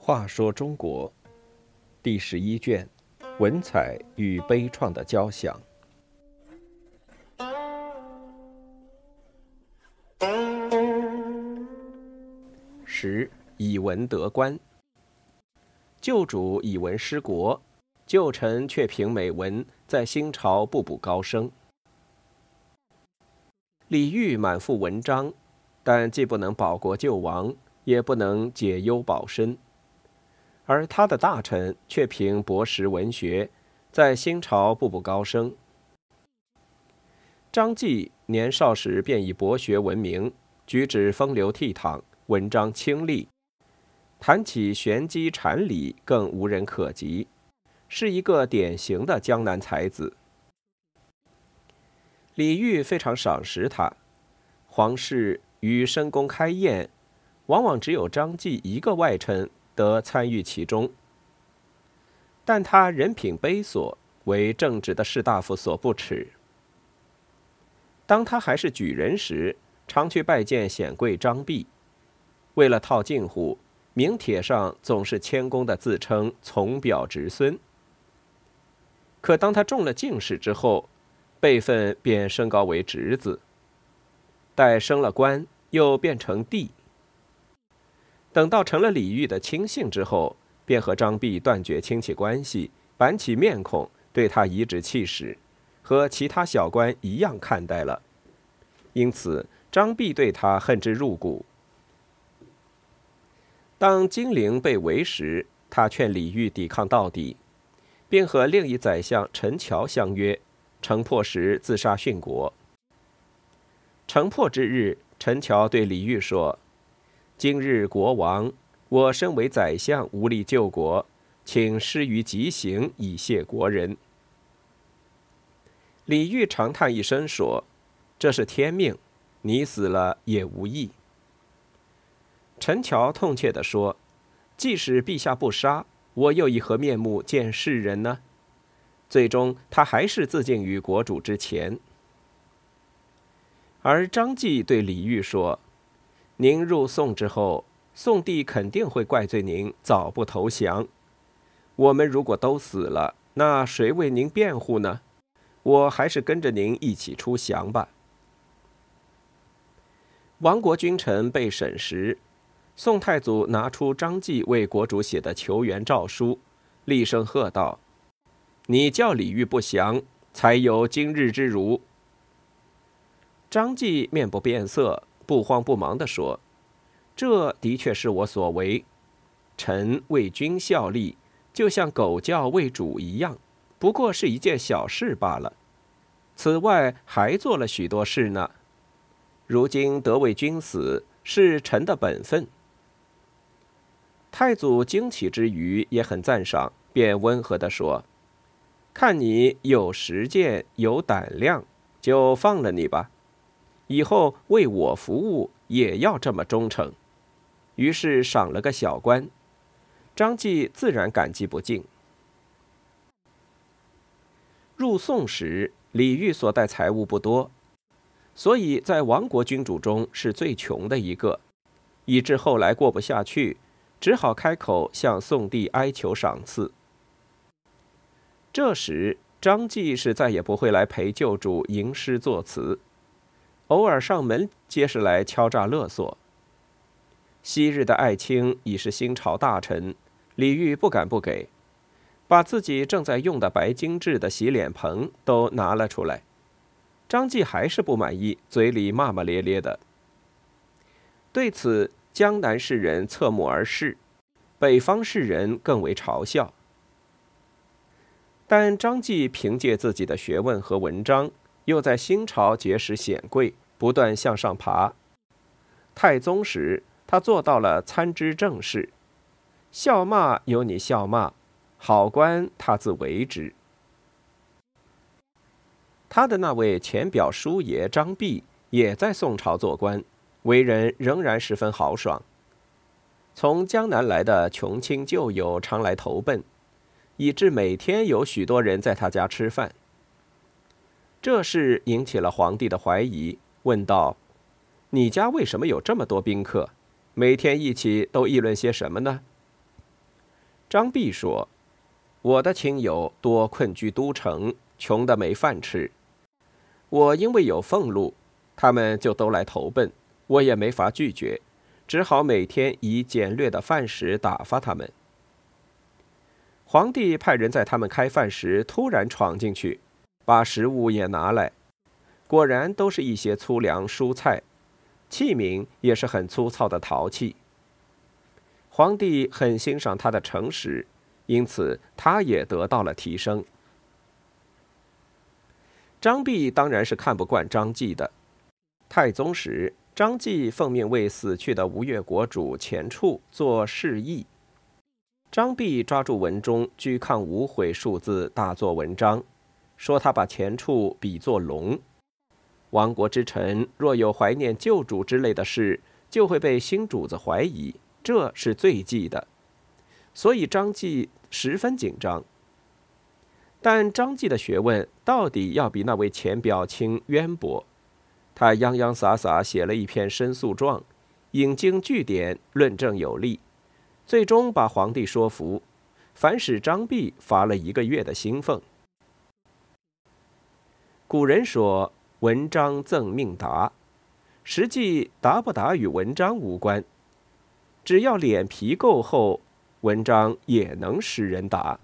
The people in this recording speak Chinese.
话说中国第十一卷：文采与悲怆的交响。十以文得官，旧主以文失国，旧臣却凭美文在新朝步步高升。李煜满腹文章，但既不能保国救亡，也不能解忧保身。而他的大臣却凭博识文学，在新朝步步高升。张继年少时便以博学闻名，举止风流倜傥，文章清丽，谈起玄机禅理更无人可及，是一个典型的江南才子。李煜非常赏识他，皇室与深宫开宴，往往只有张继一个外臣。得参与其中，但他人品卑琐，为正直的士大夫所不齿。当他还是举人时，常去拜见显贵张弼，为了套近乎，名帖上总是谦恭的自称从表侄孙。可当他中了进士之后，辈分便升高为侄子，待升了官，又变成弟。等到成了李煜的亲信之后，便和张弼断绝亲戚关系，板起面孔，对他颐指气使，和其他小官一样看待了。因此，张弼对他恨之入骨。当金陵被围时，他劝李煜抵抗到底，并和另一宰相陈桥相约，城破时自杀殉国。城破之日，陈桥对李煜说。今日国亡，我身为宰相，无力救国，请施于极刑，以谢国人。李煜长叹一声说：“这是天命，你死了也无益。”陈桥痛切地说：“即使陛下不杀我，又以何面目见世人呢？”最终，他还是自尽于国主之前。而张继对李煜说。您入宋之后，宋帝肯定会怪罪您早不投降。我们如果都死了，那谁为您辩护呢？我还是跟着您一起出降吧。亡国君臣被审时，宋太祖拿出张继为国主写的求援诏书，厉声喝道：“你叫李煜不降，才有今日之辱。”张继面不变色。不慌不忙地说：“这的确是我所为，臣为君效力，就像狗叫为主一样，不过是一件小事罢了。此外还做了许多事呢。如今得为君死，是臣的本分。”太祖惊奇之余也很赞赏，便温和地说：“看你有实践，有胆量，就放了你吧。”以后为我服务也要这么忠诚，于是赏了个小官，张继自然感激不尽。入宋时，李煜所带财物不多，所以在亡国君主中是最穷的一个，以致后来过不下去，只好开口向宋帝哀求赏赐。这时，张继是再也不会来陪旧主吟诗作词。偶尔上门，皆是来敲诈勒索。昔日的爱卿已是新朝大臣，李煜不敢不给，把自己正在用的白金制的洗脸盆都拿了出来。张继还是不满意，嘴里骂骂咧咧的。对此，江南士人侧目而视，北方士人更为嘲笑。但张继凭借自己的学问和文章。又在新朝结识显贵，不断向上爬。太宗时，他做到了参知政事，笑骂由你笑骂，好官他自为之。他的那位前表叔爷张弼也在宋朝做官，为人仍然十分豪爽。从江南来的穷亲旧友常来投奔，以致每天有许多人在他家吃饭。这事引起了皇帝的怀疑，问道：“你家为什么有这么多宾客？每天一起都议论些什么呢？”张弼说：“我的亲友多困居都城，穷得没饭吃。我因为有俸禄，他们就都来投奔，我也没法拒绝，只好每天以简略的饭食打发他们。”皇帝派人在他们开饭时突然闯进去，把食物也拿来，果然都是一些粗粮蔬菜，器皿也是很粗糙的陶器。皇帝很欣赏他的诚实，因此他也得到了提升。张弼当然是看不惯张继的。太宗时，张继奉命为死去的吴越国主钱俶做侍役。张弼抓住文中“居抗无悔”数字，大做文章，说他把前处比作龙。亡国之臣若有怀念旧主之类的事，就会被新主子怀疑。这是最忌的，所以张继十分紧张。但张继的学问到底要比那位钱表卿渊博，他洋洋洒洒写了一篇申诉状，引经据典，论证有力，最终把皇帝说服，反使张弼罚了一个月的薪俸。古人说“文章赠命达”，实际达不达与文章无关。只要脸皮够厚，文章也能使人答。